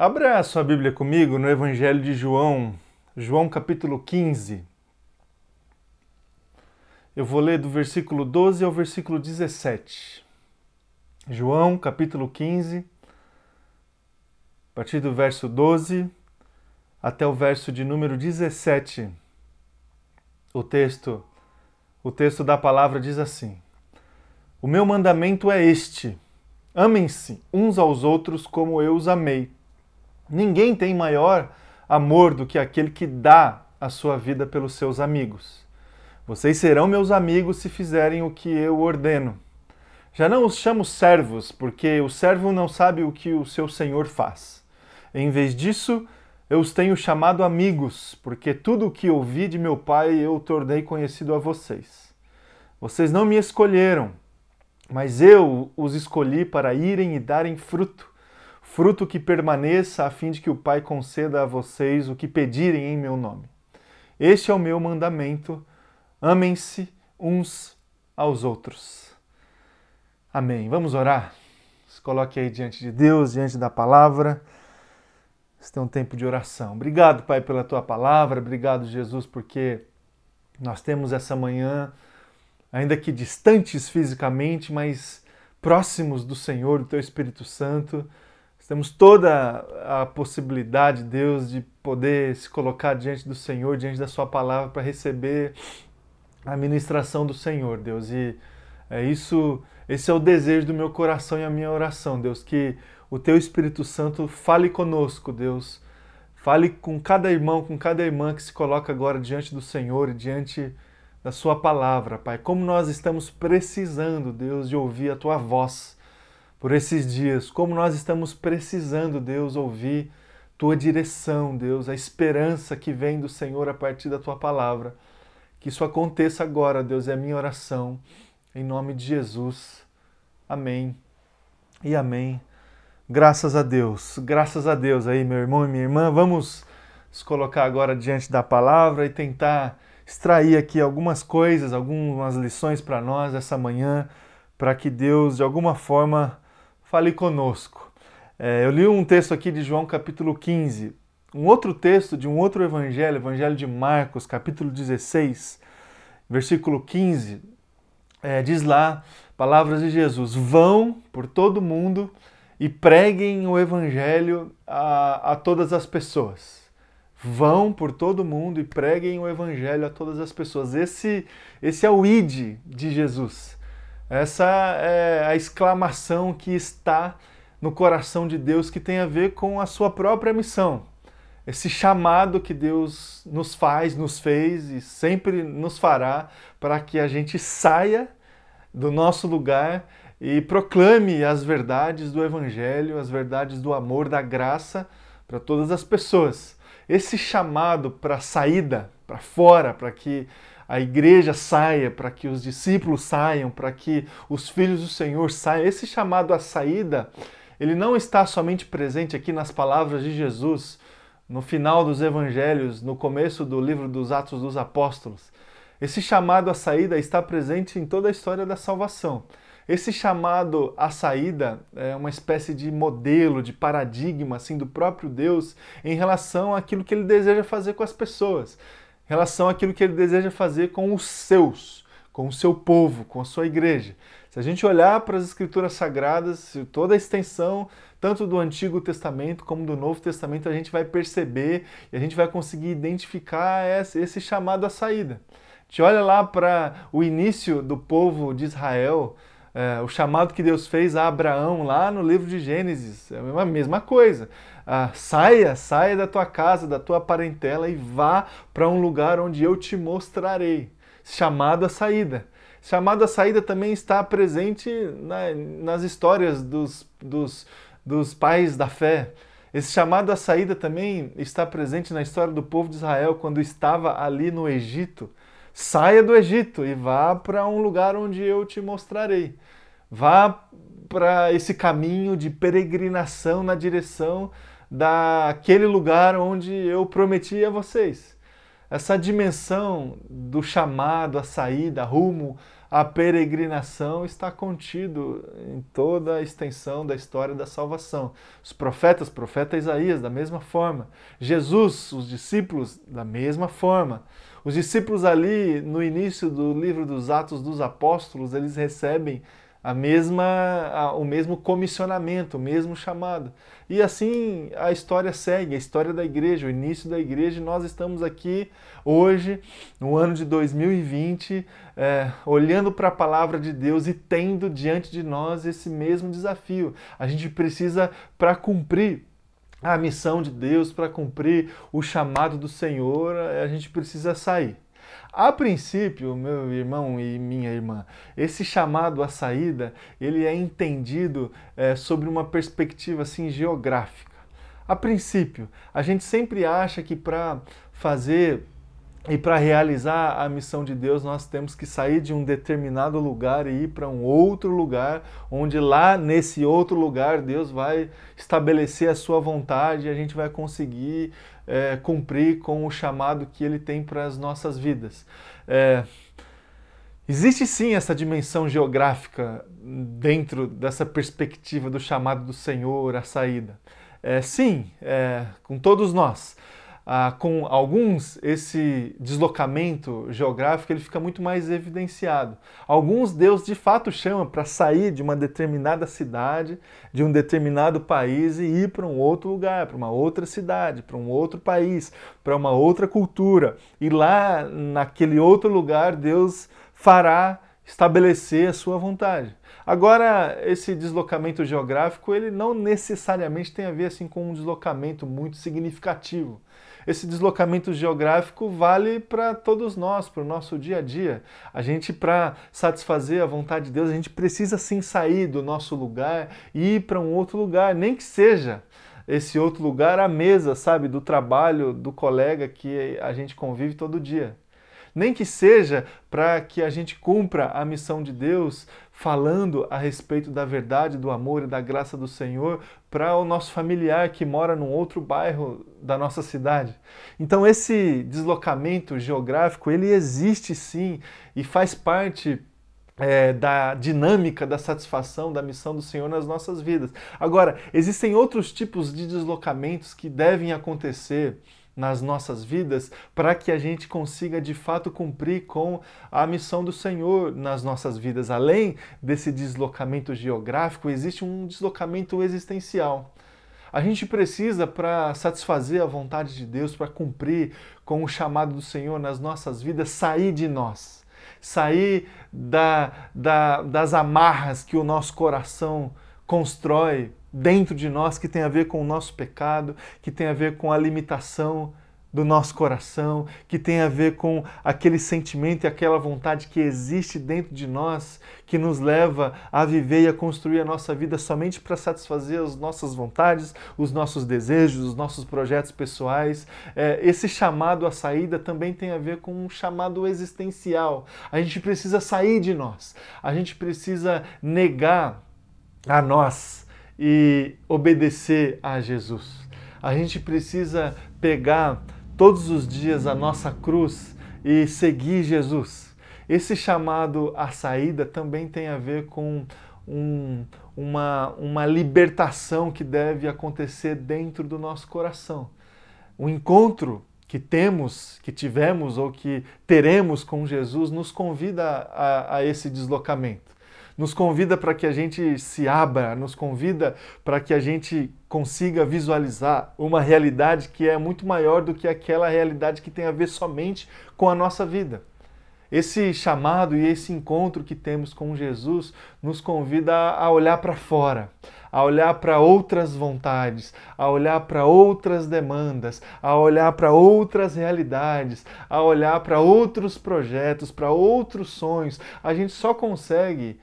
Abra a sua Bíblia comigo no Evangelho de João, João capítulo 15. Eu vou ler do versículo 12 ao versículo 17. João capítulo 15, a partir do verso 12 até o verso de número 17. O texto, o texto da palavra diz assim: O meu mandamento é este: amem-se uns aos outros como eu os amei. Ninguém tem maior amor do que aquele que dá a sua vida pelos seus amigos. Vocês serão meus amigos se fizerem o que eu ordeno. Já não os chamo servos, porque o servo não sabe o que o seu senhor faz. Em vez disso, eu os tenho chamado amigos, porque tudo o que ouvi de meu pai eu tornei conhecido a vocês. Vocês não me escolheram, mas eu os escolhi para irem e darem fruto fruto que permaneça, a fim de que o Pai conceda a vocês o que pedirem em meu nome. Este é o meu mandamento: amem-se uns aos outros. Amém. Vamos orar? Se coloque aí diante de Deus, diante da palavra. Este é um tempo de oração. Obrigado, Pai, pela tua palavra. Obrigado, Jesus, porque nós temos essa manhã, ainda que distantes fisicamente, mas próximos do Senhor, do teu Espírito Santo temos toda a possibilidade, Deus, de poder se colocar diante do Senhor, diante da Sua palavra, para receber a ministração do Senhor, Deus. E é isso, esse é o desejo do meu coração e a minha oração, Deus, que o Teu Espírito Santo fale conosco, Deus. Fale com cada irmão, com cada irmã que se coloca agora diante do Senhor e diante da Sua palavra, Pai. Como nós estamos precisando, Deus, de ouvir a Tua voz por esses dias, como nós estamos precisando, Deus, ouvir tua direção, Deus, a esperança que vem do Senhor a partir da tua palavra. Que isso aconteça agora, Deus, é a minha oração, em nome de Jesus. Amém e amém. Graças a Deus, graças a Deus aí, meu irmão e minha irmã. Vamos nos colocar agora diante da palavra e tentar extrair aqui algumas coisas, algumas lições para nós essa manhã, para que Deus, de alguma forma, fale conosco. É, eu li um texto aqui de João capítulo 15, um outro texto de um outro evangelho, evangelho de Marcos, capítulo 16, versículo 15, é, diz lá, palavras de Jesus, vão por todo mundo e preguem o evangelho a, a todas as pessoas. Vão por todo mundo e preguem o evangelho a todas as pessoas. Esse, esse é o id de Jesus. Essa é a exclamação que está no coração de Deus que tem a ver com a sua própria missão. Esse chamado que Deus nos faz, nos fez e sempre nos fará para que a gente saia do nosso lugar e proclame as verdades do Evangelho, as verdades do amor, da graça para todas as pessoas. Esse chamado para saída, para fora, para que a igreja saia, para que os discípulos saiam, para que os filhos do Senhor saiam. Esse chamado à saída, ele não está somente presente aqui nas palavras de Jesus, no final dos evangelhos, no começo do livro dos Atos dos Apóstolos. Esse chamado à saída está presente em toda a história da salvação. Esse chamado à saída é uma espécie de modelo, de paradigma assim do próprio Deus em relação àquilo que ele deseja fazer com as pessoas relação àquilo que ele deseja fazer com os seus, com o seu povo, com a sua igreja. Se a gente olhar para as escrituras sagradas, toda a extensão, tanto do Antigo Testamento como do Novo Testamento, a gente vai perceber e a gente vai conseguir identificar esse chamado à saída. A gente olha lá para o início do povo de Israel, é, o chamado que Deus fez a Abraão lá no livro de Gênesis, é a mesma coisa. Ah, saia, saia da tua casa, da tua parentela e vá para um lugar onde eu te mostrarei. Chamado à saída. Chamado à saída também está presente na, nas histórias dos, dos, dos pais da fé. Esse chamado à saída também está presente na história do povo de Israel quando estava ali no Egito. Saia do Egito e vá para um lugar onde eu te mostrarei. Vá para esse caminho de peregrinação na direção daquele lugar onde eu prometi a vocês. Essa dimensão do chamado, a saída, rumo a peregrinação está contido em toda a extensão da história da salvação. Os profetas, profeta Isaías, da mesma forma. Jesus, os discípulos, da mesma forma. Os discípulos ali, no início do livro dos Atos dos Apóstolos, eles recebem a mesma, a, o mesmo comissionamento, o mesmo chamado. E assim a história segue, a história da igreja, o início da igreja. E nós estamos aqui hoje, no ano de 2020, é, olhando para a palavra de Deus e tendo diante de nós esse mesmo desafio. A gente precisa, para cumprir a missão de Deus, para cumprir o chamado do Senhor, a gente precisa sair. A princípio, meu irmão e minha irmã, esse chamado à saída, ele é entendido é, sobre uma perspectiva assim geográfica. A princípio, a gente sempre acha que para fazer e para realizar a missão de Deus, nós temos que sair de um determinado lugar e ir para um outro lugar, onde lá nesse outro lugar Deus vai estabelecer a sua vontade e a gente vai conseguir é, cumprir com o chamado que Ele tem para as nossas vidas. É, existe sim essa dimensão geográfica dentro dessa perspectiva do chamado do Senhor, a saída. É, sim, é, com todos nós ah, com alguns esse deslocamento geográfico ele fica muito mais evidenciado. Alguns Deus de fato chama para sair de uma determinada cidade, de um determinado país e ir para um outro lugar, para uma outra cidade, para um outro país, para uma outra cultura. E lá naquele outro lugar Deus fará estabelecer a sua vontade. Agora, esse deslocamento geográfico, ele não necessariamente tem a ver assim com um deslocamento muito significativo esse deslocamento geográfico vale para todos nós, para o nosso dia a dia. A gente, para satisfazer a vontade de Deus, a gente precisa sim sair do nosso lugar e ir para um outro lugar, nem que seja esse outro lugar a mesa, sabe, do trabalho, do colega que a gente convive todo dia. Nem que seja para que a gente cumpra a missão de Deus falando a respeito da verdade, do amor e da graça do Senhor para o nosso familiar que mora num outro bairro da nossa cidade. Então esse deslocamento geográfico ele existe sim e faz parte é, da dinâmica da satisfação da missão do Senhor nas nossas vidas. Agora, existem outros tipos de deslocamentos que devem acontecer nas nossas vidas para que a gente consiga de fato cumprir com a missão do Senhor nas nossas vidas. Além desse deslocamento geográfico, existe um deslocamento existencial. A gente precisa, para satisfazer a vontade de Deus, para cumprir com o chamado do Senhor nas nossas vidas, sair de nós, sair da, da, das amarras que o nosso coração constrói dentro de nós que tem a ver com o nosso pecado, que tem a ver com a limitação do nosso coração, que tem a ver com aquele sentimento e aquela vontade que existe dentro de nós, que nos leva a viver e a construir a nossa vida somente para satisfazer as nossas vontades, os nossos desejos, os nossos projetos pessoais. É, esse chamado à saída também tem a ver com um chamado existencial. A gente precisa sair de nós, a gente precisa negar a nós e obedecer a Jesus. A gente precisa pegar todos os dias a nossa cruz e seguir Jesus. Esse chamado à saída também tem a ver com um, uma, uma libertação que deve acontecer dentro do nosso coração. O encontro que temos, que tivemos ou que teremos com Jesus nos convida a, a esse deslocamento nos convida para que a gente se abra, nos convida para que a gente consiga visualizar uma realidade que é muito maior do que aquela realidade que tem a ver somente com a nossa vida. Esse chamado e esse encontro que temos com Jesus nos convida a olhar para fora, a olhar para outras vontades, a olhar para outras demandas, a olhar para outras realidades, a olhar para outros projetos, para outros sonhos. A gente só consegue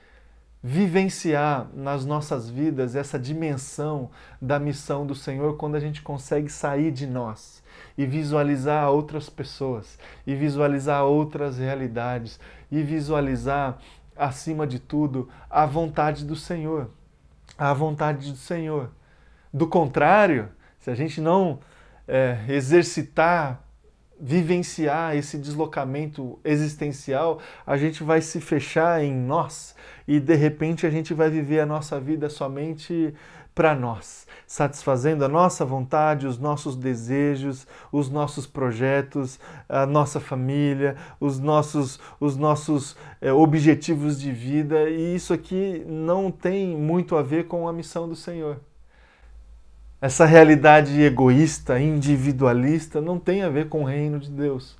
vivenciar nas nossas vidas essa dimensão da missão do Senhor quando a gente consegue sair de nós e visualizar outras pessoas, e visualizar outras realidades, e visualizar, acima de tudo, a vontade do Senhor. A vontade do Senhor. Do contrário, se a gente não é, exercitar vivenciar esse deslocamento existencial, a gente vai se fechar em nós e de repente a gente vai viver a nossa vida somente para nós, satisfazendo a nossa vontade, os nossos desejos, os nossos projetos, a nossa família, os nossos, os nossos é, objetivos de vida, e isso aqui não tem muito a ver com a missão do Senhor. Essa realidade egoísta, individualista, não tem a ver com o reino de Deus.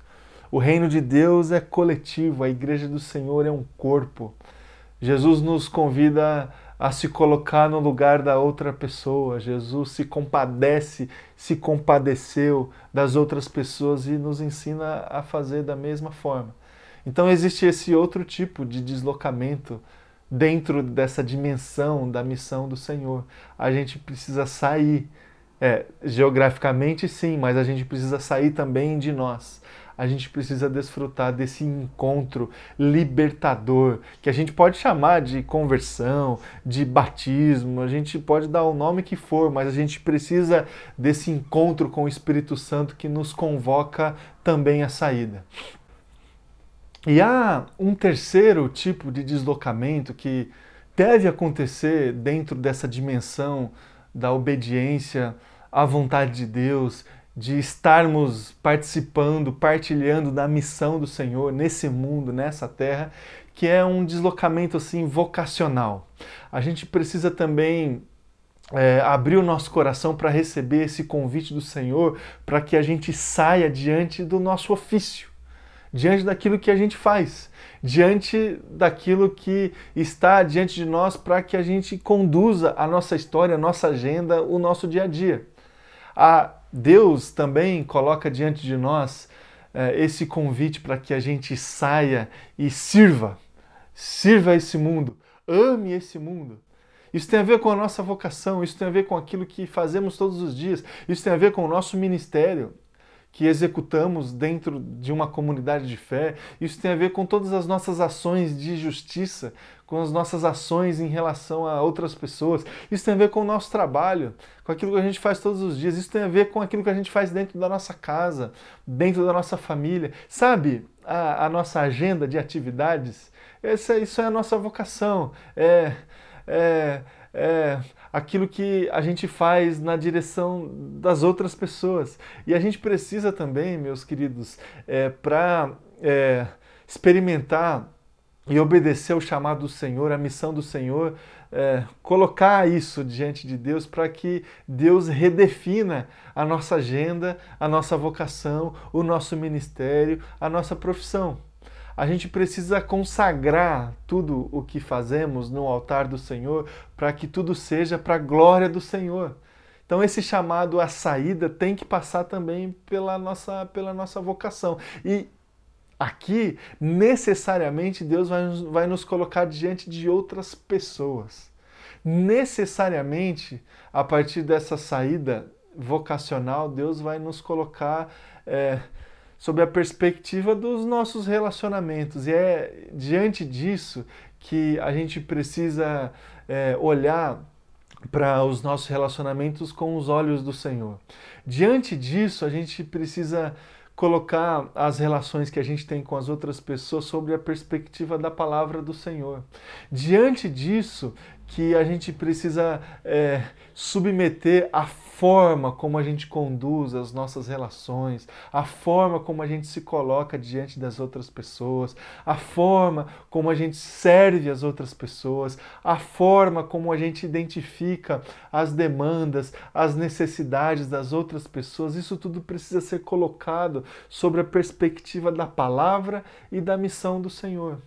O reino de Deus é coletivo, a igreja do Senhor é um corpo. Jesus nos convida a se colocar no lugar da outra pessoa. Jesus se compadece, se compadeceu das outras pessoas e nos ensina a fazer da mesma forma. Então existe esse outro tipo de deslocamento dentro dessa dimensão da missão do Senhor. A gente precisa sair, é, geograficamente sim, mas a gente precisa sair também de nós a gente precisa desfrutar desse encontro libertador, que a gente pode chamar de conversão, de batismo, a gente pode dar o nome que for, mas a gente precisa desse encontro com o Espírito Santo que nos convoca também à saída. E há um terceiro tipo de deslocamento que deve acontecer dentro dessa dimensão da obediência à vontade de Deus de estarmos participando, partilhando da missão do Senhor nesse mundo, nessa terra, que é um deslocamento assim vocacional. A gente precisa também é, abrir o nosso coração para receber esse convite do Senhor, para que a gente saia diante do nosso ofício, diante daquilo que a gente faz, diante daquilo que está diante de nós, para que a gente conduza a nossa história, a nossa agenda, o nosso dia a dia. A Deus também coloca diante de nós é, esse convite para que a gente saia e sirva, sirva esse mundo, ame esse mundo. Isso tem a ver com a nossa vocação, isso tem a ver com aquilo que fazemos todos os dias, isso tem a ver com o nosso ministério que executamos dentro de uma comunidade de fé, isso tem a ver com todas as nossas ações de justiça, com as nossas ações em relação a outras pessoas. Isso tem a ver com o nosso trabalho, com aquilo que a gente faz todos os dias. Isso tem a ver com aquilo que a gente faz dentro da nossa casa, dentro da nossa família. Sabe, a, a nossa agenda de atividades, essa, isso é a nossa vocação. É, é, é aquilo que a gente faz na direção das outras pessoas. E a gente precisa também, meus queridos, é, para é, experimentar e obedecer ao chamado do Senhor, a missão do Senhor, é, colocar isso diante de Deus para que Deus redefina a nossa agenda, a nossa vocação, o nosso ministério, a nossa profissão. A gente precisa consagrar tudo o que fazemos no altar do Senhor para que tudo seja para a glória do Senhor. Então esse chamado à saída tem que passar também pela nossa, pela nossa vocação. E Aqui, necessariamente, Deus vai, vai nos colocar diante de outras pessoas. Necessariamente, a partir dessa saída vocacional, Deus vai nos colocar é, sob a perspectiva dos nossos relacionamentos. E é diante disso que a gente precisa é, olhar para os nossos relacionamentos com os olhos do Senhor. Diante disso, a gente precisa colocar as relações que a gente tem com as outras pessoas sobre a perspectiva da palavra do Senhor. Diante disso, que a gente precisa é, submeter a forma como a gente conduz as nossas relações, a forma como a gente se coloca diante das outras pessoas, a forma como a gente serve as outras pessoas, a forma como a gente identifica as demandas, as necessidades das outras pessoas. Isso tudo precisa ser colocado sobre a perspectiva da palavra e da missão do Senhor.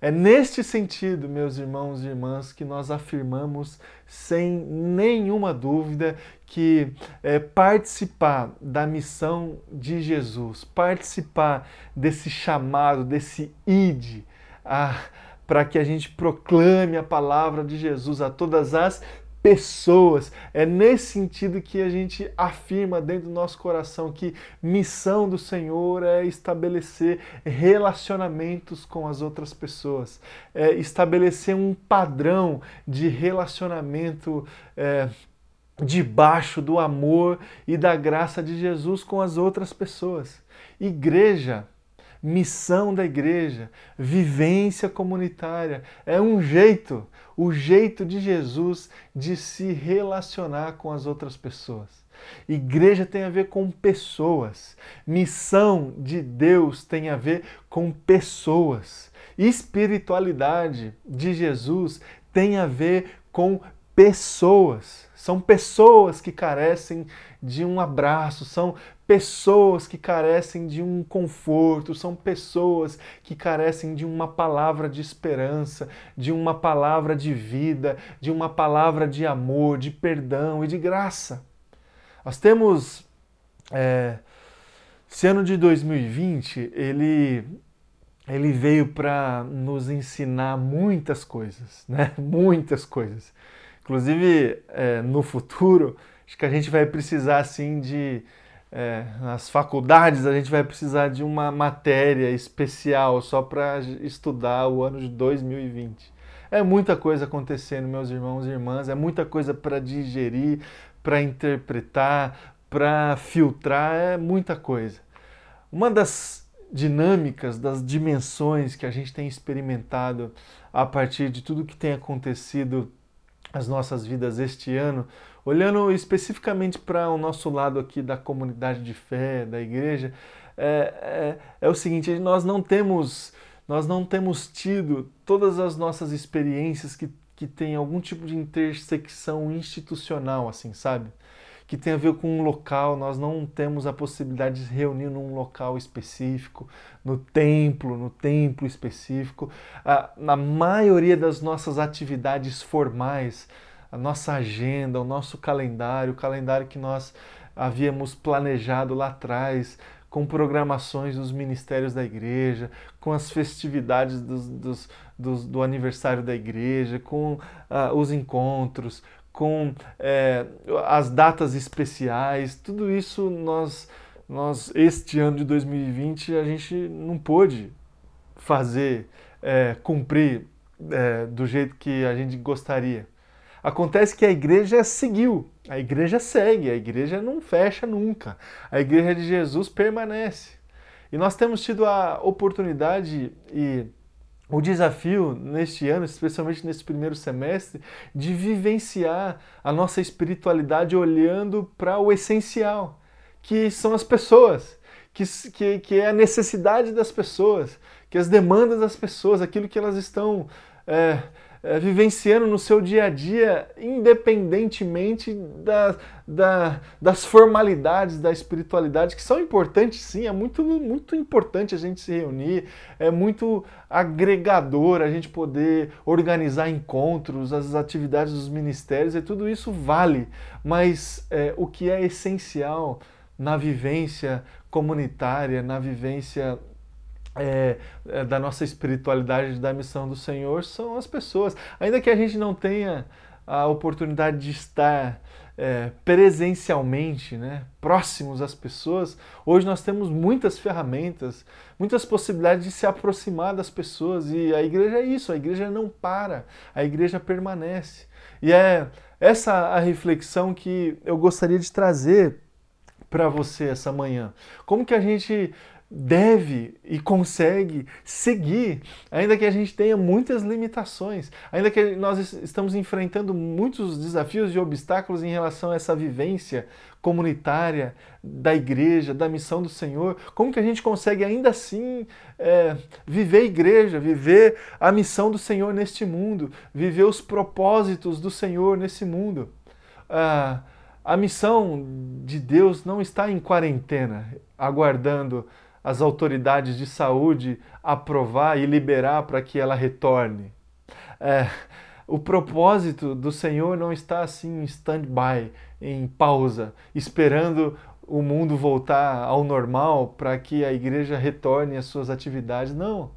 É neste sentido, meus irmãos e irmãs, que nós afirmamos sem nenhuma dúvida que é, participar da missão de Jesus, participar desse chamado, desse id, para que a gente proclame a palavra de Jesus a todas as pessoas. É nesse sentido que a gente afirma dentro do nosso coração que missão do Senhor é estabelecer relacionamentos com as outras pessoas, é estabelecer um padrão de relacionamento. É, debaixo do amor e da graça de Jesus com as outras pessoas. Igreja, missão da igreja, vivência comunitária, é um jeito, o jeito de Jesus de se relacionar com as outras pessoas. Igreja tem a ver com pessoas. Missão de Deus tem a ver com pessoas. Espiritualidade de Jesus tem a ver com pessoas. São pessoas que carecem de um abraço, são pessoas que carecem de um conforto, são pessoas que carecem de uma palavra de esperança, de uma palavra de vida, de uma palavra de amor, de perdão e de graça. Nós temos. É, esse ano de 2020, ele, ele veio para nos ensinar muitas coisas, né? Muitas coisas. Inclusive, é, no futuro, acho que a gente vai precisar, assim, de. É, nas faculdades, a gente vai precisar de uma matéria especial só para estudar o ano de 2020. É muita coisa acontecendo, meus irmãos e irmãs, é muita coisa para digerir, para interpretar, para filtrar, é muita coisa. Uma das dinâmicas, das dimensões que a gente tem experimentado a partir de tudo que tem acontecido nas nossas vidas este ano, olhando especificamente para o nosso lado aqui da comunidade de fé, da igreja, é, é, é o seguinte: nós não temos nós não temos tido todas as nossas experiências que que tem algum tipo de intersecção institucional, assim, sabe? Que tem a ver com um local, nós não temos a possibilidade de se reunir num local específico, no templo, no templo específico. na maioria das nossas atividades formais, a nossa agenda, o nosso calendário, o calendário que nós havíamos planejado lá atrás, com programações dos ministérios da igreja, com as festividades dos, dos, dos, do aniversário da igreja, com uh, os encontros, com é, as datas especiais, tudo isso nós, nós, este ano de 2020, a gente não pôde fazer, é, cumprir é, do jeito que a gente gostaria. Acontece que a igreja seguiu, a igreja segue, a igreja não fecha nunca. A igreja de Jesus permanece. E nós temos tido a oportunidade e o desafio neste ano, especialmente nesse primeiro semestre, de vivenciar a nossa espiritualidade olhando para o essencial, que são as pessoas, que, que, que, é a necessidade das pessoas, que as demandas das pessoas, aquilo que elas estão. É, é, vivenciando no seu dia a dia, independentemente da, da, das formalidades da espiritualidade, que são importantes sim, é muito, muito importante a gente se reunir, é muito agregador a gente poder organizar encontros, as atividades dos ministérios, e tudo isso vale, mas é, o que é essencial na vivência comunitária, na vivência é, é, da nossa espiritualidade, da missão do Senhor, são as pessoas. Ainda que a gente não tenha a oportunidade de estar é, presencialmente, né, próximos às pessoas, hoje nós temos muitas ferramentas, muitas possibilidades de se aproximar das pessoas e a igreja é isso, a igreja não para, a igreja permanece. E é essa a reflexão que eu gostaria de trazer para você essa manhã. Como que a gente deve e consegue seguir, ainda que a gente tenha muitas limitações, ainda que nós estamos enfrentando muitos desafios e obstáculos em relação a essa vivência comunitária da igreja, da missão do Senhor, como que a gente consegue ainda assim é, viver a igreja, viver a missão do Senhor neste mundo, viver os propósitos do Senhor nesse mundo? Ah, a missão de Deus não está em quarentena, aguardando as autoridades de saúde aprovar e liberar para que ela retorne. É, o propósito do Senhor não está assim em stand-by, em pausa, esperando o mundo voltar ao normal para que a igreja retorne às suas atividades. Não.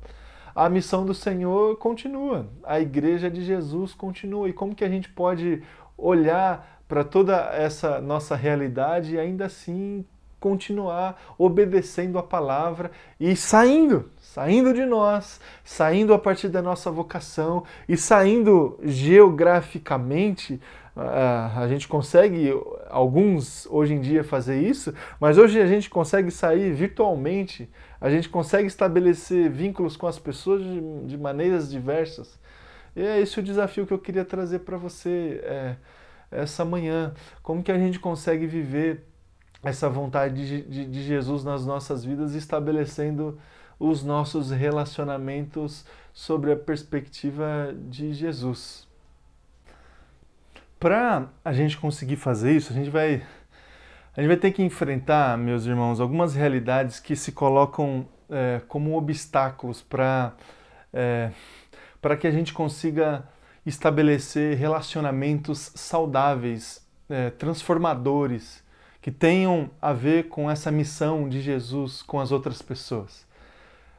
A missão do Senhor continua, a igreja de Jesus continua. E como que a gente pode olhar para toda essa nossa realidade e ainda assim continuar obedecendo a palavra e saindo, saindo de nós, saindo a partir da nossa vocação e saindo geograficamente a gente consegue, alguns hoje em dia, fazer isso, mas hoje a gente consegue sair virtualmente, a gente consegue estabelecer vínculos com as pessoas de, de maneiras diversas. E é esse o desafio que eu queria trazer para você é, essa manhã. Como que a gente consegue viver essa vontade de, de, de Jesus nas nossas vidas, estabelecendo os nossos relacionamentos sobre a perspectiva de Jesus. Para a gente conseguir fazer isso, a gente vai a gente vai ter que enfrentar, meus irmãos, algumas realidades que se colocam é, como obstáculos para é, para que a gente consiga estabelecer relacionamentos saudáveis, é, transformadores, que tenham a ver com essa missão de Jesus com as outras pessoas.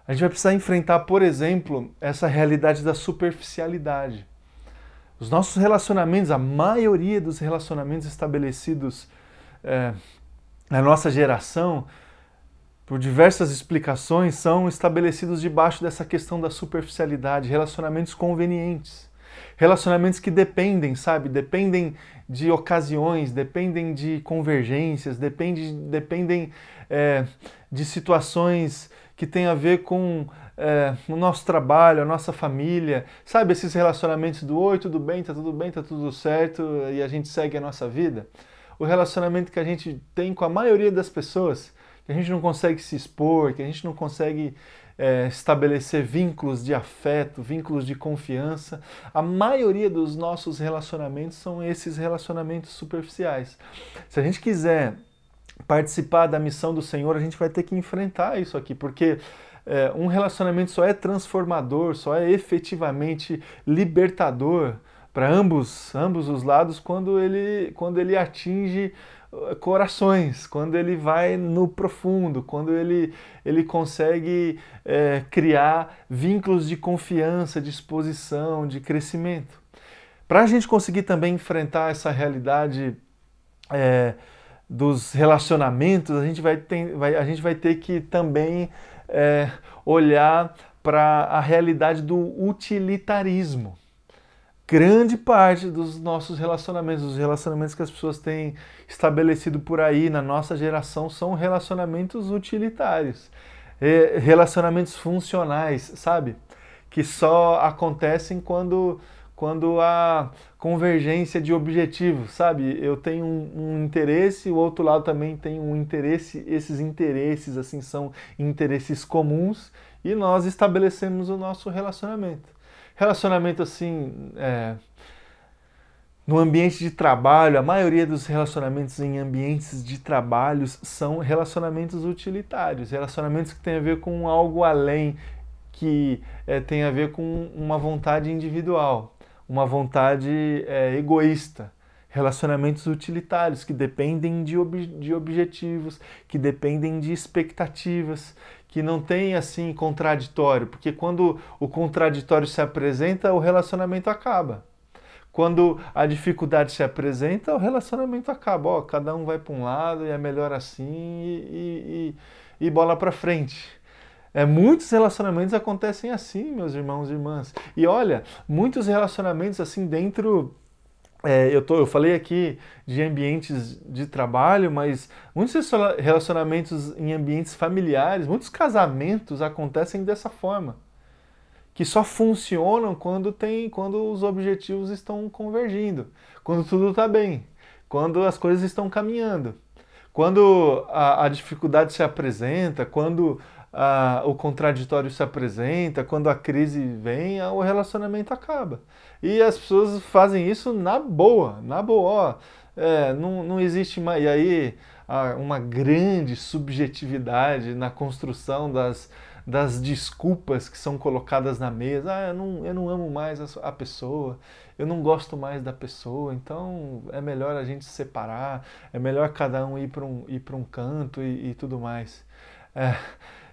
A gente vai precisar enfrentar, por exemplo, essa realidade da superficialidade. Os nossos relacionamentos, a maioria dos relacionamentos estabelecidos é, na nossa geração, por diversas explicações, são estabelecidos debaixo dessa questão da superficialidade, relacionamentos convenientes. Relacionamentos que dependem, sabe? Dependem de ocasiões, dependem de convergências, dependem, dependem é, de situações que têm a ver com é, o nosso trabalho, a nossa família, sabe? Esses relacionamentos do oi, tudo bem, tá tudo bem, tá tudo certo e a gente segue a nossa vida. O relacionamento que a gente tem com a maioria das pessoas, que a gente não consegue se expor, que a gente não consegue é, estabelecer vínculos de afeto, vínculos de confiança. A maioria dos nossos relacionamentos são esses relacionamentos superficiais. Se a gente quiser participar da missão do Senhor, a gente vai ter que enfrentar isso aqui, porque é, um relacionamento só é transformador, só é efetivamente libertador para ambos, ambos os lados quando ele, quando ele atinge corações, quando ele vai no profundo, quando ele, ele consegue é, criar vínculos de confiança, de exposição, de crescimento. Para a gente conseguir também enfrentar essa realidade é, dos relacionamentos, a gente vai ter, vai, a gente vai ter que também é, olhar para a realidade do utilitarismo grande parte dos nossos relacionamentos, os relacionamentos que as pessoas têm estabelecido por aí na nossa geração são relacionamentos utilitários, relacionamentos funcionais, sabe? Que só acontecem quando quando há convergência de objetivos, sabe? Eu tenho um, um, interesse, o outro lado também tem um interesse, esses interesses assim são interesses comuns e nós estabelecemos o nosso relacionamento. Relacionamento assim, é, no ambiente de trabalho, a maioria dos relacionamentos em ambientes de trabalho são relacionamentos utilitários, relacionamentos que têm a ver com algo além, que é, tem a ver com uma vontade individual, uma vontade é, egoísta. Relacionamentos utilitários que dependem de, ob de objetivos, que dependem de expectativas, que não tem assim contraditório, porque quando o contraditório se apresenta, o relacionamento acaba. Quando a dificuldade se apresenta, o relacionamento acaba. Ó, cada um vai para um lado e é melhor assim e, e, e bola para frente. É, muitos relacionamentos acontecem assim, meus irmãos e irmãs. E olha, muitos relacionamentos assim dentro é, eu, tô, eu falei aqui de ambientes de trabalho, mas muitos relacionamentos em ambientes familiares, muitos casamentos acontecem dessa forma, que só funcionam quando tem, quando os objetivos estão convergindo, quando tudo está bem, quando as coisas estão caminhando, quando a, a dificuldade se apresenta, quando a, o contraditório se apresenta, quando a crise vem, o relacionamento acaba. E as pessoas fazem isso na boa, na boa. É, não, não existe mais. E aí, uma grande subjetividade na construção das, das desculpas que são colocadas na mesa. Ah, eu não, eu não amo mais a, a pessoa, eu não gosto mais da pessoa, então é melhor a gente se separar, é melhor cada um ir para um, ir um canto e, e tudo mais. É,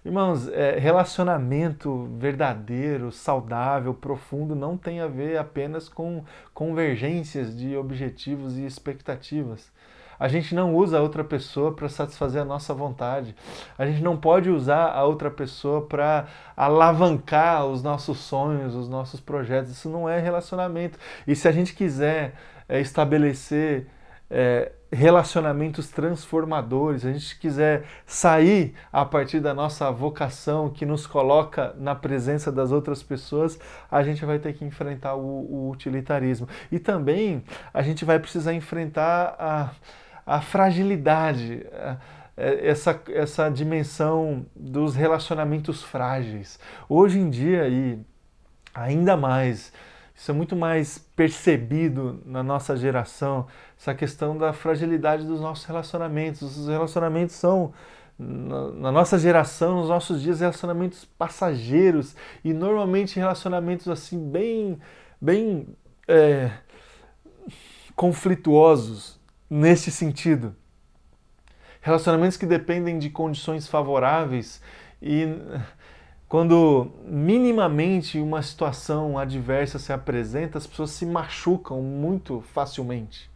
Irmãos, é, relacionamento verdadeiro, saudável, profundo não tem a ver apenas com convergências de objetivos e expectativas. A gente não usa a outra pessoa para satisfazer a nossa vontade. A gente não pode usar a outra pessoa para alavancar os nossos sonhos, os nossos projetos. Isso não é relacionamento. E se a gente quiser é, estabelecer é, relacionamentos transformadores, a gente quiser sair a partir da nossa vocação que nos coloca na presença das outras pessoas, a gente vai ter que enfrentar o, o utilitarismo. E também a gente vai precisar enfrentar a, a fragilidade. A, é, essa, essa dimensão dos relacionamentos frágeis. Hoje em dia, e ainda mais, isso é muito mais percebido na nossa geração, essa questão da fragilidade dos nossos relacionamentos. Os relacionamentos são, na nossa geração, nos nossos dias, relacionamentos passageiros e normalmente relacionamentos assim bem, bem é, conflituosos nesse sentido. Relacionamentos que dependem de condições favoráveis e quando minimamente uma situação adversa se apresenta, as pessoas se machucam muito facilmente.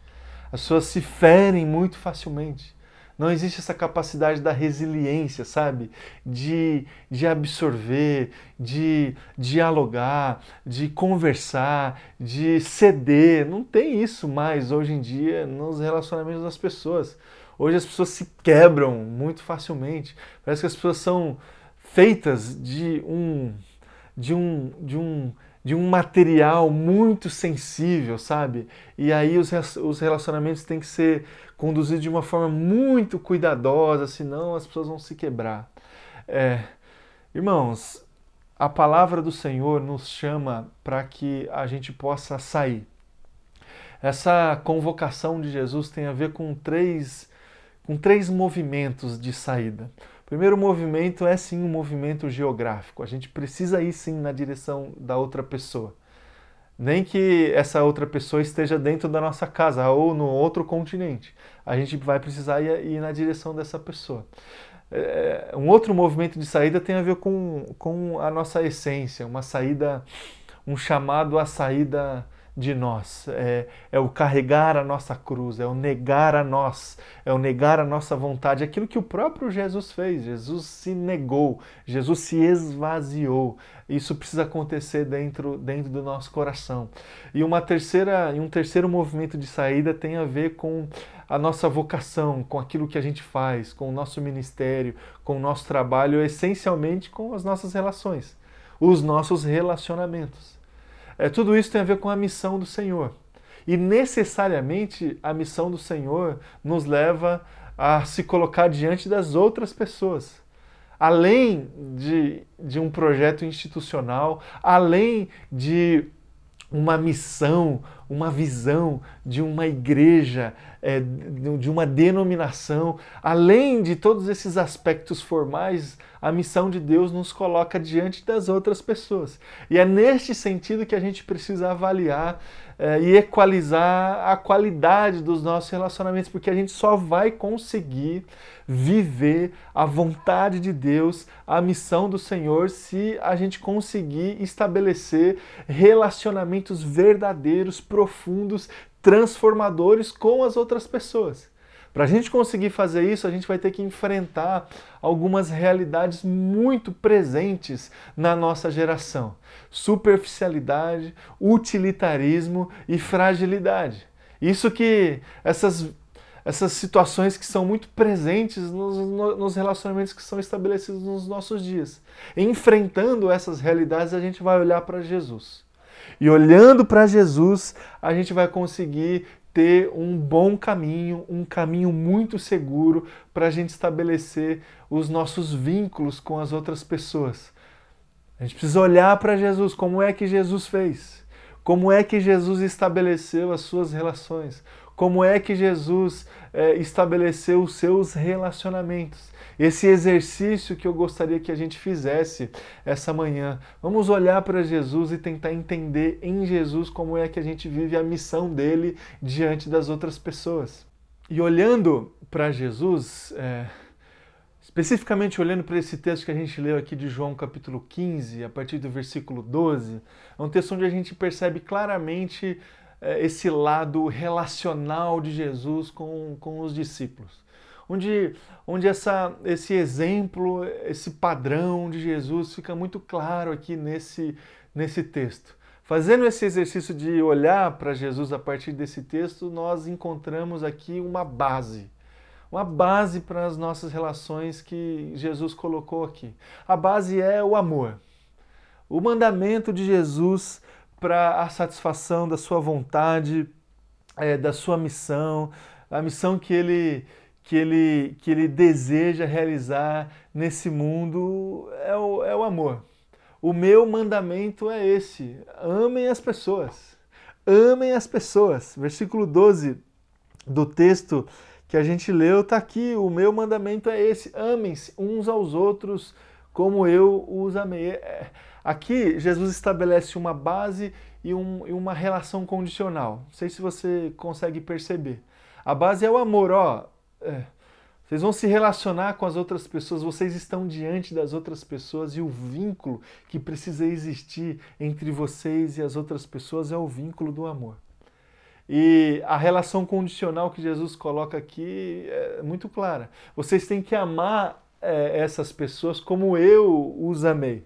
As pessoas se ferem muito facilmente. Não existe essa capacidade da resiliência, sabe? De, de absorver, de dialogar, de conversar, de ceder. Não tem isso mais hoje em dia nos relacionamentos das pessoas. Hoje as pessoas se quebram muito facilmente. Parece que as pessoas são feitas de um de um de um de um material muito sensível, sabe? E aí os, os relacionamentos têm que ser conduzidos de uma forma muito cuidadosa, senão as pessoas vão se quebrar. É, irmãos, a palavra do Senhor nos chama para que a gente possa sair. Essa convocação de Jesus tem a ver com três, com três movimentos de saída primeiro movimento é sim um movimento geográfico. A gente precisa ir sim na direção da outra pessoa. Nem que essa outra pessoa esteja dentro da nossa casa ou no outro continente. A gente vai precisar ir, ir na direção dessa pessoa. É, um outro movimento de saída tem a ver com, com a nossa essência, uma saída, um chamado à saída de nós, é, é, o carregar a nossa cruz, é o negar a nós, é o negar a nossa vontade, aquilo que o próprio Jesus fez. Jesus se negou, Jesus se esvaziou. Isso precisa acontecer dentro, dentro do nosso coração. E uma terceira, e um terceiro movimento de saída tem a ver com a nossa vocação, com aquilo que a gente faz, com o nosso ministério, com o nosso trabalho, essencialmente com as nossas relações, os nossos relacionamentos. É, tudo isso tem a ver com a missão do Senhor. E necessariamente a missão do Senhor nos leva a se colocar diante das outras pessoas. Além de, de um projeto institucional, além de uma missão, uma visão de uma igreja, é, de uma denominação. Além de todos esses aspectos formais, a missão de Deus nos coloca diante das outras pessoas. E é neste sentido que a gente precisa avaliar é, e equalizar a qualidade dos nossos relacionamentos, porque a gente só vai conseguir viver a vontade de Deus, a missão do Senhor, se a gente conseguir estabelecer relacionamentos verdadeiros, profundos, transformadores com as outras pessoas. Para a gente conseguir fazer isso, a gente vai ter que enfrentar algumas realidades muito presentes na nossa geração: superficialidade, utilitarismo e fragilidade. Isso que essas, essas situações que são muito presentes nos, nos relacionamentos que são estabelecidos nos nossos dias. Enfrentando essas realidades, a gente vai olhar para Jesus. E olhando para Jesus, a gente vai conseguir ter um bom caminho, um caminho muito seguro para a gente estabelecer os nossos vínculos com as outras pessoas. A gente precisa olhar para Jesus, como é que Jesus fez, como é que Jesus estabeleceu as suas relações, como é que Jesus é, estabeleceu os seus relacionamentos. Esse exercício que eu gostaria que a gente fizesse essa manhã. Vamos olhar para Jesus e tentar entender em Jesus como é que a gente vive a missão dele diante das outras pessoas. E olhando para Jesus, é, especificamente olhando para esse texto que a gente leu aqui de João capítulo 15, a partir do versículo 12, é um texto onde a gente percebe claramente esse lado relacional de Jesus com, com os discípulos onde, onde essa, esse exemplo, esse padrão de Jesus fica muito claro aqui nesse, nesse texto. Fazendo esse exercício de olhar para Jesus a partir desse texto, nós encontramos aqui uma base. Uma base para as nossas relações que Jesus colocou aqui. A base é o amor. O mandamento de Jesus para a satisfação da sua vontade, é, da sua missão, a missão que ele, que, ele, que ele deseja realizar nesse mundo é o, é o amor. O meu mandamento é esse: amem as pessoas. Amem as pessoas. Versículo 12 do texto que a gente leu está aqui. O meu mandamento é esse: amem-se uns aos outros como eu os amei. É, aqui, Jesus estabelece uma base e, um, e uma relação condicional. Não sei se você consegue perceber. A base é o amor, ó. É, vocês vão se relacionar com as outras pessoas, vocês estão diante das outras pessoas e o vínculo que precisa existir entre vocês e as outras pessoas é o vínculo do amor. E a relação condicional que Jesus coloca aqui é muito clara. Vocês têm que amar é, essas pessoas como eu os amei.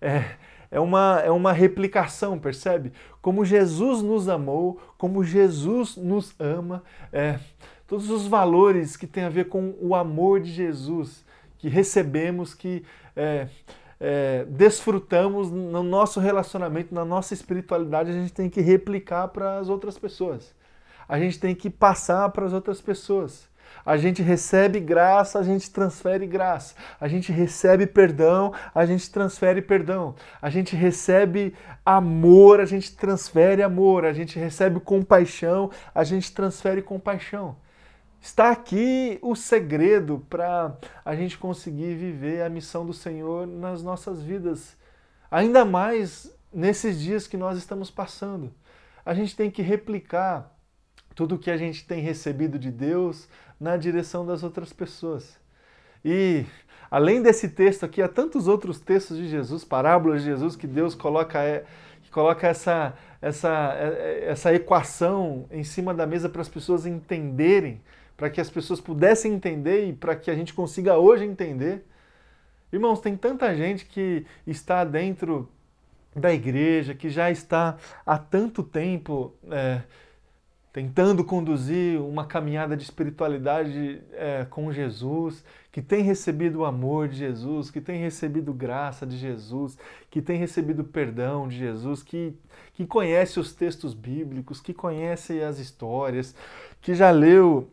É, é, uma, é uma replicação, percebe? Como Jesus nos amou, como Jesus nos ama. É, todos os valores que têm a ver com o amor de Jesus que recebemos, que é, é, desfrutamos no nosso relacionamento, na nossa espiritualidade, a gente tem que replicar para as outras pessoas. A gente tem que passar para as outras pessoas. A gente recebe graça, a gente transfere graça. A gente recebe perdão, a gente transfere perdão. A gente recebe amor, a gente transfere amor. A gente recebe compaixão, a gente transfere compaixão. Está aqui o segredo para a gente conseguir viver a missão do Senhor nas nossas vidas, ainda mais nesses dias que nós estamos passando. A gente tem que replicar tudo o que a gente tem recebido de Deus na direção das outras pessoas. E além desse texto aqui, há tantos outros textos de Jesus, parábolas de Jesus, que Deus coloca, é, que coloca essa, essa, é, essa equação em cima da mesa para as pessoas entenderem para que as pessoas pudessem entender e para que a gente consiga hoje entender. Irmãos, tem tanta gente que está dentro da igreja, que já está há tanto tempo é, tentando conduzir uma caminhada de espiritualidade é, com Jesus, que tem recebido o amor de Jesus, que tem recebido graça de Jesus, que tem recebido perdão de Jesus, que, que conhece os textos bíblicos, que conhece as histórias, que já leu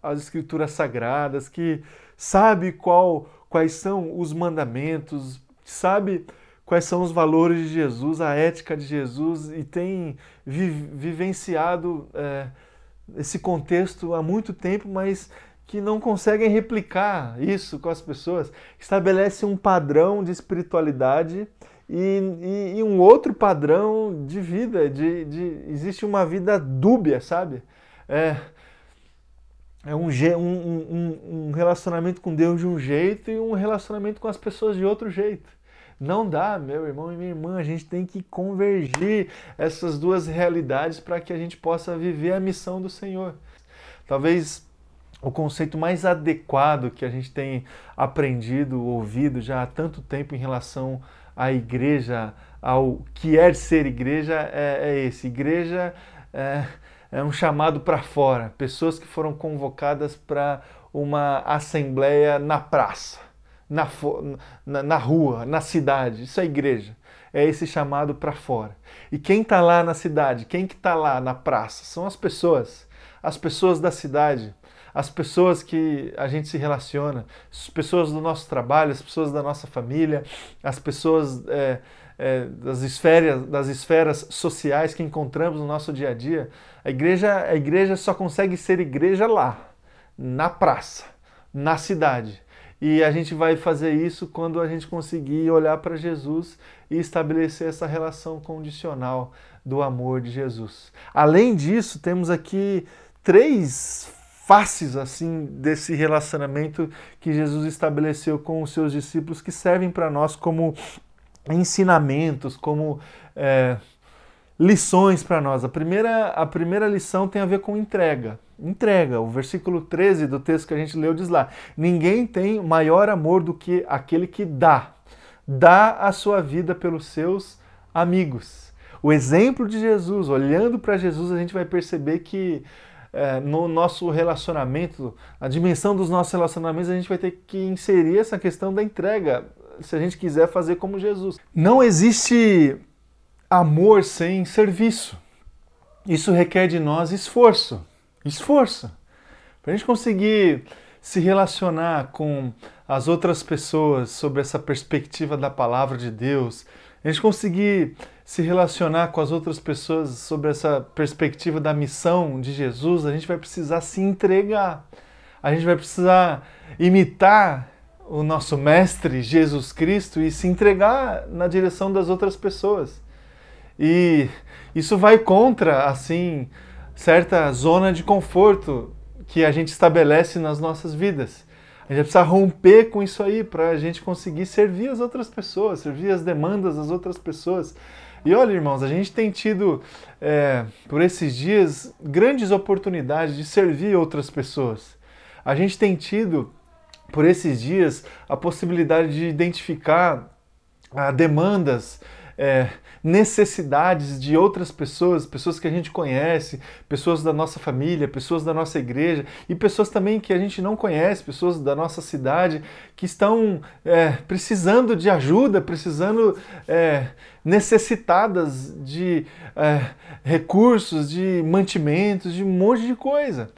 as escrituras sagradas, que sabe qual, quais são os mandamentos, sabe quais são os valores de Jesus, a ética de Jesus e tem vi, vivenciado é, esse contexto há muito tempo, mas que não conseguem replicar isso com as pessoas. Estabelece um padrão de espiritualidade e, e, e um outro padrão de vida, de, de, existe uma vida dúbia, sabe? É, é um, um, um, relacionamento com Deus de um jeito e um relacionamento com as pessoas de outro jeito. Não dá, meu irmão e minha irmã, a gente tem que convergir essas duas realidades para que a gente possa viver a missão do Senhor. Talvez o conceito mais adequado que a gente tem aprendido, ouvido já há tanto tempo em relação à igreja, ao que é ser igreja, é, é esse. Igreja é é um chamado para fora, pessoas que foram convocadas para uma assembleia na praça, na, na, na, rua, na cidade. Isso é igreja. É esse chamado para fora. E quem está lá na cidade, quem que está lá na praça? São as pessoas, as pessoas da cidade, as pessoas que a gente se relaciona, as pessoas do nosso trabalho, as pessoas da nossa família, as pessoas é, é, das, esferas, das esferas sociais que encontramos no nosso dia a dia, a igreja, a igreja só consegue ser igreja lá, na praça, na cidade. E a gente vai fazer isso quando a gente conseguir olhar para Jesus e estabelecer essa relação condicional do amor de Jesus. Além disso, temos aqui três faces assim desse relacionamento que Jesus estabeleceu com os seus discípulos que servem para nós como ensinamentos, como é, lições para nós. A primeira, a primeira lição tem a ver com entrega. Entrega. O versículo 13 do texto que a gente leu diz lá: Ninguém tem maior amor do que aquele que dá. Dá a sua vida pelos seus amigos. o exemplo de Jesus, olhando para Jesus, a gente vai perceber que é, no nosso relacionamento, a dimensão dos nossos relacionamentos, a gente vai ter que inserir essa questão da entrega, se a gente quiser fazer como Jesus. Não existe amor sem serviço. Isso requer de nós esforço. Esforço. Para a gente conseguir se relacionar com as outras pessoas sobre essa perspectiva da palavra de Deus, a gente conseguir se relacionar com as outras pessoas sobre essa perspectiva da missão de Jesus, a gente vai precisar se entregar. A gente vai precisar imitar o nosso mestre Jesus Cristo e se entregar na direção das outras pessoas. E isso vai contra assim certa zona de conforto que a gente estabelece nas nossas vidas. A gente precisa romper com isso aí para a gente conseguir servir as outras pessoas, servir as demandas das outras pessoas. E olha, irmãos, a gente tem tido é, por esses dias grandes oportunidades de servir outras pessoas. A gente tem tido por esses dias a possibilidade de identificar ah, demandas é, necessidades de outras pessoas, pessoas que a gente conhece, pessoas da nossa família, pessoas da nossa igreja e pessoas também que a gente não conhece, pessoas da nossa cidade que estão é, precisando de ajuda, precisando, é, necessitadas de é, recursos, de mantimentos, de um monte de coisa.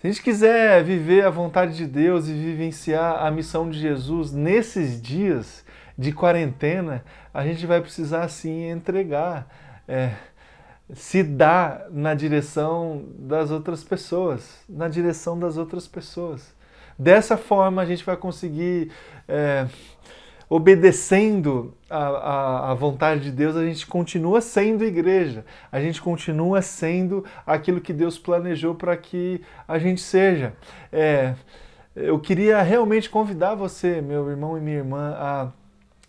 Se a gente quiser viver a vontade de Deus e vivenciar a missão de Jesus nesses dias, de quarentena, a gente vai precisar sim entregar, é, se dar na direção das outras pessoas, na direção das outras pessoas. Dessa forma a gente vai conseguir, é, obedecendo a, vontade de Deus, a gente continua sendo igreja, a gente continua sendo aquilo que Deus planejou para que a gente seja. É, eu queria realmente convidar você, meu irmão e minha irmã, a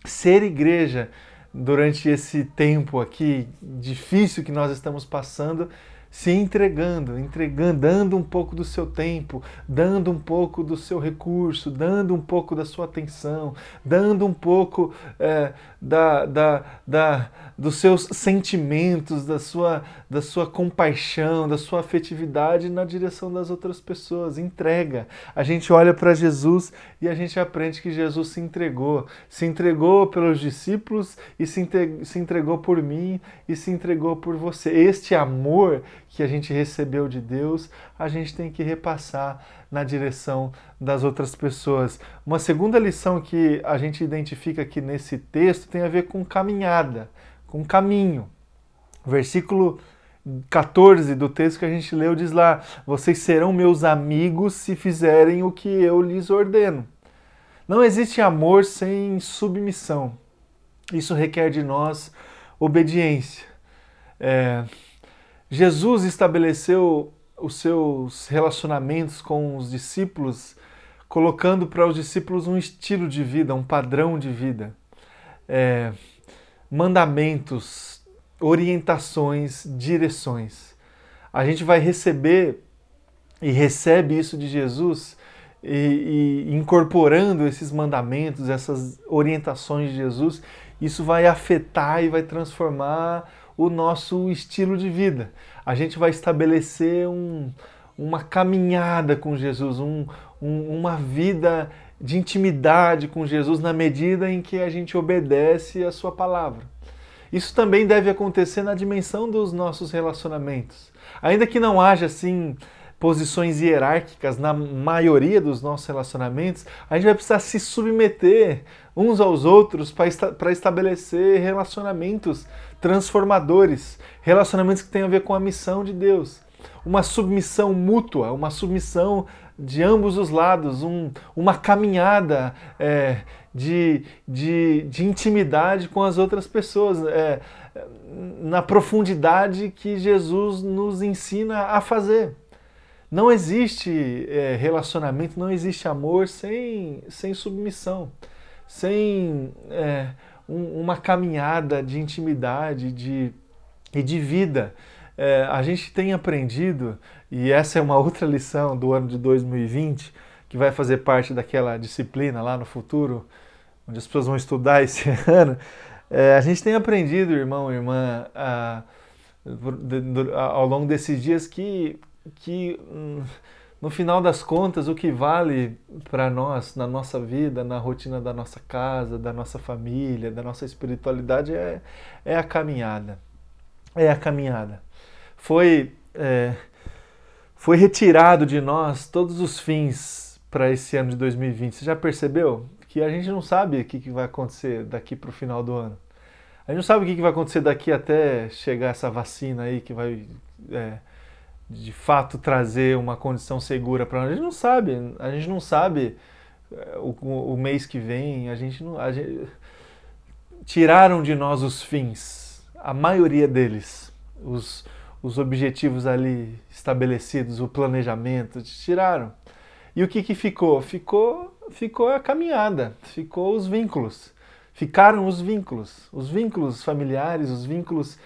ser igreja durante esse tempo aqui difícil que nós estamos passando, se entregando, entregando, dando um pouco do seu tempo, dando um pouco do seu recurso, dando um pouco da sua atenção, dando um pouco é, da, da, da, dos seus sentimentos, da sua, da sua compaixão, da sua afetividade na direção das outras pessoas. Entrega. A gente olha para Jesus e a gente aprende que Jesus se entregou. Se entregou pelos discípulos e se entregou por mim e se entregou por você. Este amor que a gente recebeu de Deus, a gente tem que repassar na direção das outras pessoas. Uma segunda lição que a gente identifica aqui nesse texto tem a ver com caminhada, com caminho. Versículo 14 do texto que a gente leu diz lá: Vocês serão meus amigos se fizerem o que eu lhes ordeno. Não existe amor sem submissão. Isso requer de nós obediência. É, Jesus estabeleceu os seus relacionamentos com os discípulos, colocando para os discípulos um estilo de vida, um padrão de vida, é, mandamentos, orientações, direções. A gente vai receber e recebe isso de Jesus e, e, incorporando esses mandamentos, essas orientações de Jesus, isso vai afetar e vai transformar o nosso estilo de vida. A gente vai estabelecer um, uma caminhada com Jesus, um, um, uma vida de intimidade com Jesus na medida em que a gente obedece a Sua palavra. Isso também deve acontecer na dimensão dos nossos relacionamentos. Ainda que não haja assim posições hierárquicas na maioria dos nossos relacionamentos, a gente vai precisar se submeter uns aos outros para estabelecer relacionamentos transformadores, relacionamentos que têm a ver com a missão de Deus. Uma submissão mútua, uma submissão de ambos os lados, um, uma caminhada é, de, de, de, intimidade com as outras pessoas, é, na profundidade que Jesus nos ensina a fazer. Não existe é, relacionamento, não existe amor sem, sem submissão, sem é, um, uma caminhada de intimidade de, e de vida. É, a gente tem aprendido, e essa é uma outra lição do ano de 2020, que vai fazer parte daquela disciplina lá no futuro, onde as pessoas vão estudar esse ano. É, a gente tem aprendido, irmão, irmã, a, a, ao longo desses dias que, que hum, no final das contas, o que vale para nós, na nossa vida, na rotina da nossa casa, da nossa família, da nossa espiritualidade, é, é a caminhada. É a caminhada. Foi, é, foi retirado de nós todos os fins para esse ano de 2020. Você já percebeu que a gente não sabe o que, vai acontecer daqui para o final do ano? A gente não sabe o que, vai acontecer daqui até chegar essa vacina aí que vai. É, de fato trazer uma condição segura para nós. A gente não sabe, a gente não sabe eh, o, o mês que vem, a gente não. A gente, tiraram de nós os fins, a maioria deles, os, os objetivos ali estabelecidos, o planejamento, tiraram. E o que, que ficou? Ficou ficou a caminhada, ficou os vínculos. Ficaram os vínculos, os vínculos familiares, os vínculos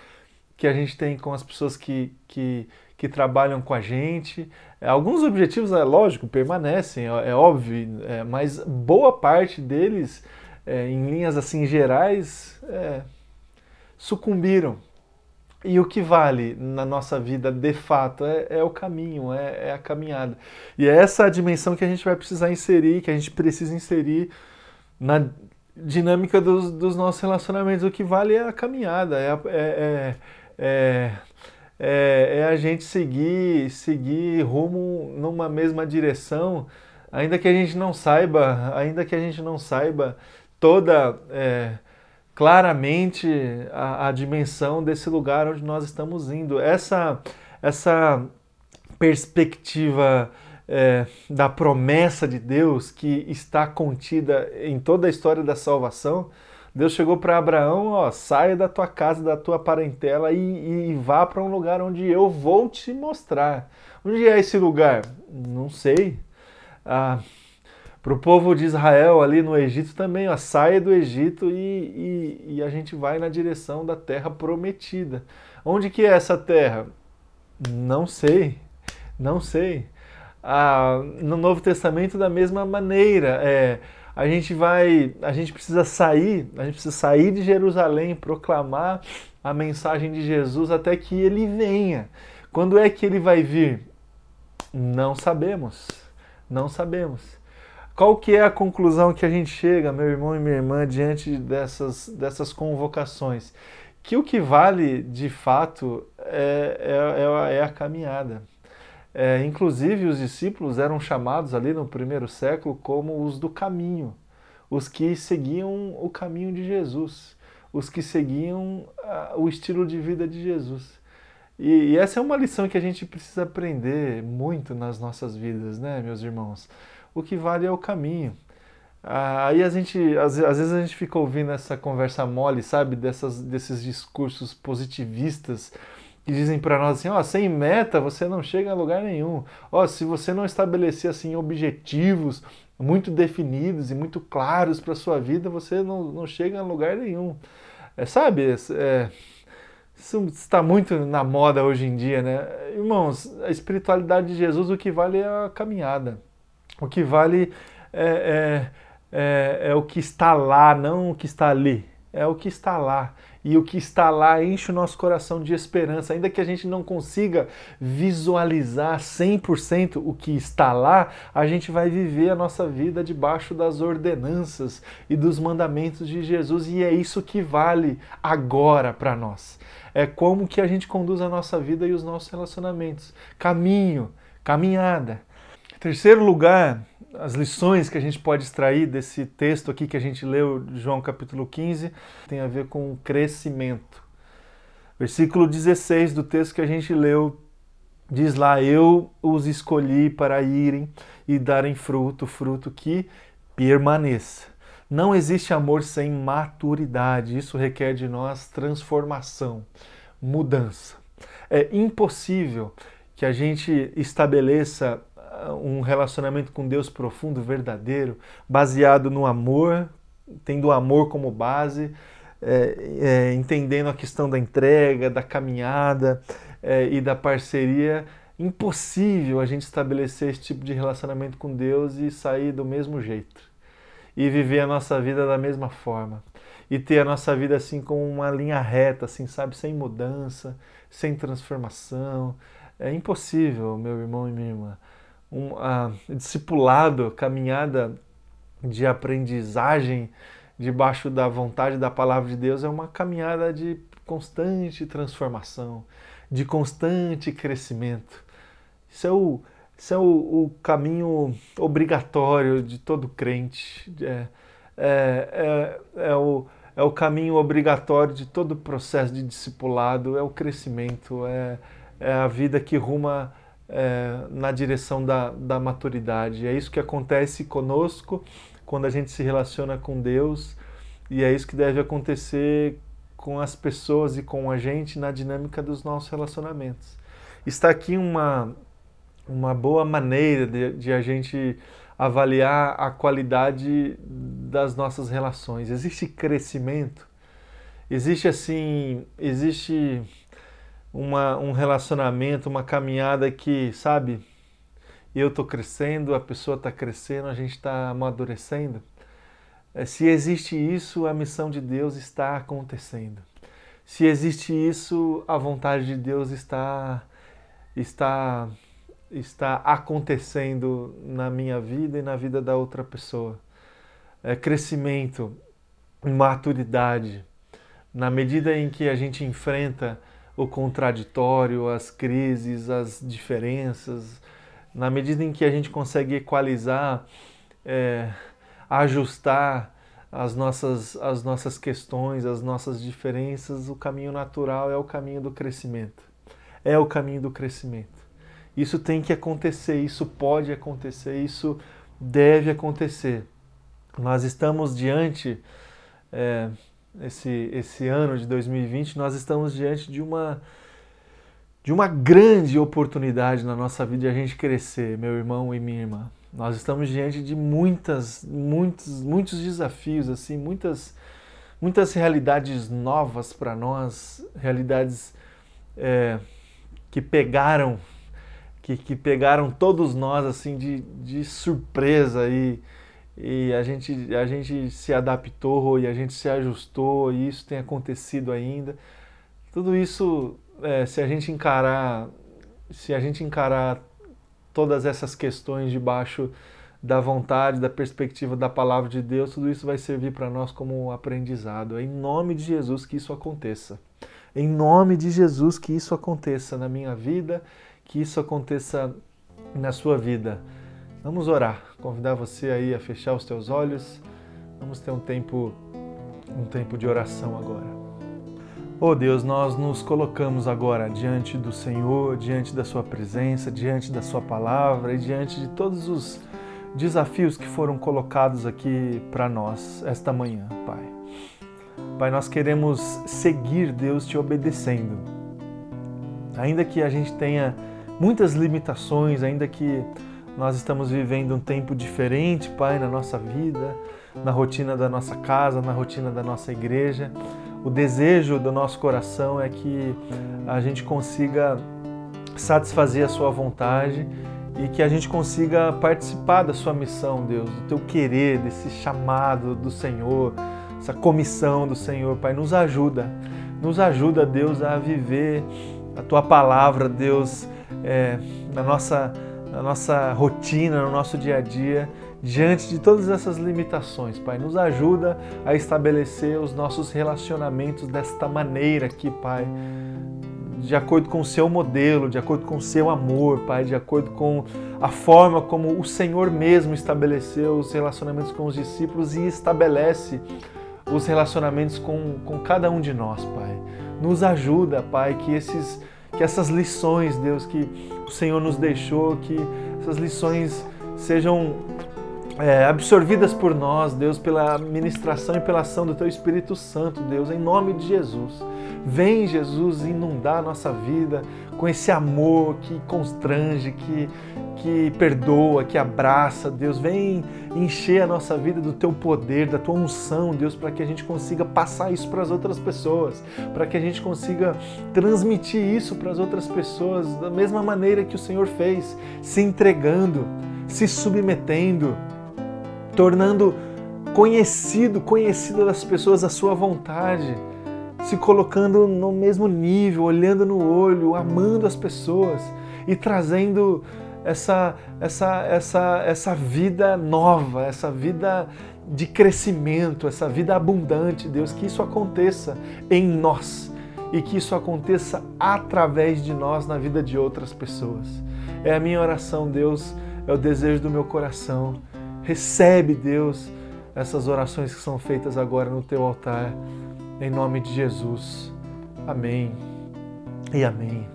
que a gente tem com as pessoas que, que que trabalham com a gente. Alguns objetivos, é lógico, permanecem, é, é óbvio, é, mas boa parte deles, é, em linhas assim gerais, é, sucumbiram. E o que vale na nossa vida, de fato, é, é o caminho, é, a caminhada. E é essa a dimensão que a gente vai precisar inserir, que a gente precisa inserir na dinâmica dos, dos nossos relacionamentos. O que vale é a caminhada, é, é é, é a gente seguir, seguir rumo numa mesma direção, ainda que a gente não saiba, ainda que a gente não saiba toda é, claramente a, a, dimensão desse lugar onde nós estamos indo. Essa, essa perspectiva é, da promessa de Deus que está contida em toda a história da salvação Deus chegou para Abraão, ó, saia da tua casa, da tua parentela e, e vá para um lugar onde eu vou te mostrar. Onde é esse lugar? Não sei. Ah, para o povo de Israel ali no Egito também, ó, saia do Egito e, e, e a gente vai na direção da terra prometida. Onde que é essa terra? Não sei, não sei. Ah, no Novo Testamento da mesma maneira. É, a gente vai, a gente precisa sair, a gente precisa sair de Jerusalém, proclamar a mensagem de Jesus até que ele venha. Quando é que ele vai vir? Não sabemos. Não sabemos. Qual que é a conclusão que a gente chega, meu irmão e minha irmã, diante dessas, dessas convocações? Que o que vale de fato é, é, é, é a caminhada. É, inclusive, os discípulos eram chamados ali no primeiro século como os do caminho, os que seguiam o caminho de Jesus, os que seguiam uh, o estilo de vida de Jesus. E, e, essa é uma lição que a gente precisa aprender muito nas nossas vidas, né, meus irmãos? O que vale é o caminho. Ah, aí a gente, às, às, vezes a gente fica ouvindo essa conversa mole, sabe, Dessas, desses discursos positivistas que dizem para nós assim, ó, sem meta você não chega a lugar nenhum. Ó, se você não estabelecer assim objetivos muito definidos e muito claros para sua vida, você não, não chega a lugar nenhum. É, sabe, é, isso está muito na moda hoje em dia, né? Irmãos, a espiritualidade de Jesus, o que vale é a caminhada. O que vale é, é, é, é o que está lá, não o que está ali. É o que está lá e o que está lá enche o nosso coração de esperança, ainda que a gente não consiga visualizar 100% o que está lá, a gente vai viver a nossa vida debaixo das ordenanças e dos mandamentos de Jesus e é isso que vale agora para nós. É como que a gente conduz a nossa vida e os nossos relacionamentos. Caminho, caminhada. Terceiro lugar, as lições que a gente pode extrair desse texto aqui que a gente leu, João capítulo 15, tem a ver com crescimento. Versículo 16 do texto que a gente leu diz lá: Eu os escolhi para irem e darem fruto, fruto que permaneça. Não existe amor sem maturidade, isso requer de nós transformação, mudança. É impossível que a gente estabeleça um relacionamento com Deus profundo, verdadeiro, baseado no amor, tendo o amor como base, é, é, entendendo a questão da entrega, da caminhada é, e da parceria. Impossível a gente estabelecer esse tipo de relacionamento com Deus e sair do mesmo jeito e viver a nossa vida da mesma forma. e ter a nossa vida assim com uma linha reta, assim, sabe, sem mudança, sem transformação. É impossível, meu irmão e minha irmã. Um a, discipulado, caminhada de aprendizagem debaixo da vontade da palavra de Deus é uma caminhada de constante transformação, de constante crescimento. Isso é o, isso é o, o caminho obrigatório de todo crente. É, é, é, é, o, é o caminho obrigatório de todo processo de discipulado, é o crescimento, é, é a vida que ruma é, na direção da, da maturidade. É isso que acontece conosco quando a gente se relaciona com Deus e é isso que deve acontecer com as pessoas e com a gente na dinâmica dos nossos relacionamentos. Está aqui uma, uma boa maneira de, de a gente avaliar a qualidade das nossas relações. Existe crescimento, existe assim, existe uma, um relacionamento, uma caminhada que, sabe, eu estou crescendo, a pessoa está crescendo, a gente está amadurecendo. É, se existe isso, a missão de Deus está acontecendo. Se existe isso, a vontade de Deus está está está acontecendo na minha vida e na vida da outra pessoa. É crescimento, maturidade. Na medida em que a gente enfrenta o contraditório, as crises, as diferenças, na medida em que a gente consegue equalizar, é, ajustar as nossas, as nossas questões, as nossas diferenças, o caminho natural é o caminho do crescimento. É o caminho do crescimento. Isso tem que acontecer, isso pode acontecer, isso deve acontecer. Nós estamos diante, é, esse, esse ano de 2020, nós estamos diante de uma, de uma grande oportunidade na nossa vida de a gente crescer, meu irmão e minha irmã. Nós estamos diante de muitas, muitos, muitos desafios, assim, muitas, muitas realidades novas para nós, realidades é, que pegaram que, que pegaram todos nós assim de, de surpresa e, e a, gente, a gente se adaptou e a gente se ajustou e isso tem acontecido ainda. Tudo isso, é, se a gente encarar, se a gente encarar todas essas questões debaixo da vontade, da perspectiva da palavra de Deus, tudo isso vai servir para nós como aprendizado. É em nome de Jesus que isso aconteça. Em nome de Jesus que isso aconteça na minha vida que isso aconteça na sua vida. Vamos orar, convidar você aí a fechar os teus olhos. Vamos ter um tempo um tempo de oração agora. Oh Deus, nós nos colocamos agora diante do Senhor, diante da Sua presença, diante da Sua palavra e diante de todos os desafios que foram colocados aqui para nós esta manhã, Pai. Pai, nós queremos seguir Deus te obedecendo. Ainda que a gente tenha muitas limitações, ainda que nós estamos vivendo um tempo diferente, Pai, na nossa vida, na rotina da nossa casa, na rotina da nossa igreja. O desejo do nosso coração é que a gente consiga satisfazer a Sua vontade e que a gente consiga participar da Sua missão, Deus, do Teu querer, desse chamado do Senhor, essa comissão do Senhor, Pai. Nos ajuda, nos ajuda, Deus, a viver a Tua palavra, Deus é, na, nossa, na nossa rotina, no nosso dia a dia, diante de todas essas limitações, Pai. Nos ajuda a estabelecer os nossos relacionamentos desta maneira aqui, Pai. De acordo com o seu modelo, de acordo com o seu amor, Pai, de acordo com a forma como o Senhor mesmo estabeleceu os relacionamentos com os discípulos e estabelece os relacionamentos com, com cada um de nós, Pai. Nos ajuda, Pai, que esses que essas lições, Deus, que o Senhor nos deixou, que essas lições sejam é, absorvidas por nós, Deus, pela ministração e pela ação do Teu Espírito Santo, Deus, em nome de Jesus. Vem, Jesus, inundar a nossa vida com esse amor que constrange, que, que perdoa, que abraça, Deus. Vem encher a nossa vida do teu poder, da tua unção, Deus, para que a gente consiga passar isso para as outras pessoas, para que a gente consiga transmitir isso para as outras pessoas da mesma maneira que o Senhor fez, se entregando, se submetendo, tornando conhecido, conhecida das pessoas a sua vontade, se colocando no mesmo nível, olhando no olho, amando as pessoas e trazendo essa, essa, essa, essa vida nova, essa vida de crescimento, essa vida abundante, Deus, que isso aconteça em nós e que isso aconteça através de nós na vida de outras pessoas. É a minha oração, Deus, é o desejo do meu coração. Recebe, Deus, essas orações que são feitas agora no teu altar, em nome de Jesus. Amém e amém.